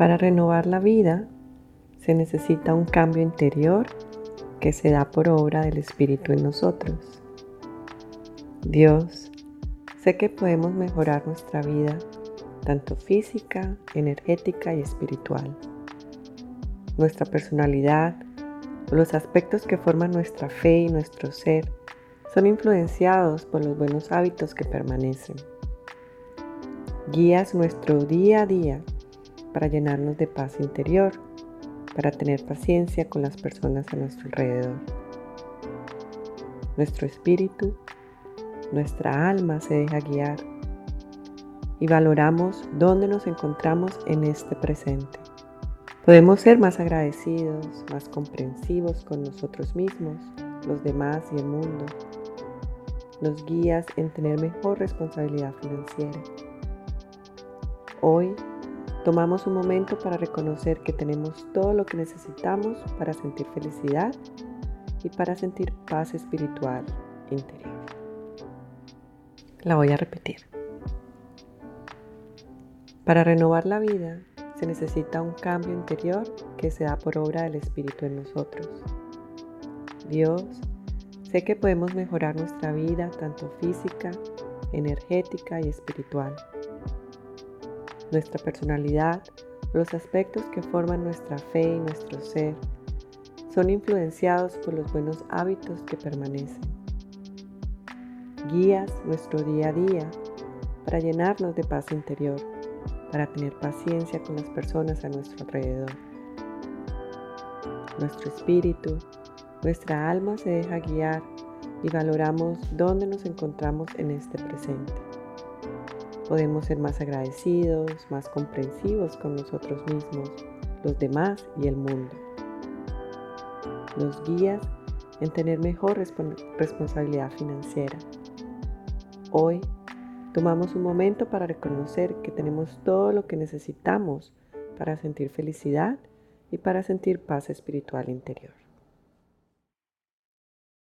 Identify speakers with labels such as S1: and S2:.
S1: Para renovar la vida se necesita un cambio interior que se da por obra del Espíritu en nosotros. Dios, sé que podemos mejorar nuestra vida, tanto física, energética y espiritual. Nuestra personalidad, los aspectos que forman nuestra fe y nuestro ser, son influenciados por los buenos hábitos que permanecen. Guías nuestro día a día para llenarnos de paz interior, para tener paciencia con las personas a nuestro alrededor. Nuestro espíritu, nuestra alma se deja guiar y valoramos dónde nos encontramos en este presente. Podemos ser más agradecidos, más comprensivos con nosotros mismos, los demás y el mundo. Nos guías en tener mejor responsabilidad financiera. Hoy Tomamos un momento para reconocer que tenemos todo lo que necesitamos para sentir felicidad y para sentir paz espiritual interior. La voy a repetir. Para renovar la vida se necesita un cambio interior que se da por obra del Espíritu en nosotros. Dios, sé que podemos mejorar nuestra vida tanto física, energética y espiritual nuestra personalidad, los aspectos que forman nuestra fe y nuestro ser, son influenciados por los buenos hábitos que permanecen. Guías nuestro día a día para llenarnos de paz interior, para tener paciencia con las personas a nuestro alrededor. Nuestro espíritu, nuestra alma se deja guiar y valoramos dónde nos encontramos en este presente. Podemos ser más agradecidos, más comprensivos con nosotros mismos, los demás y el mundo. Nos guías en tener mejor responsabilidad financiera. Hoy tomamos un momento para reconocer que tenemos todo lo que necesitamos para sentir felicidad y para sentir paz espiritual interior.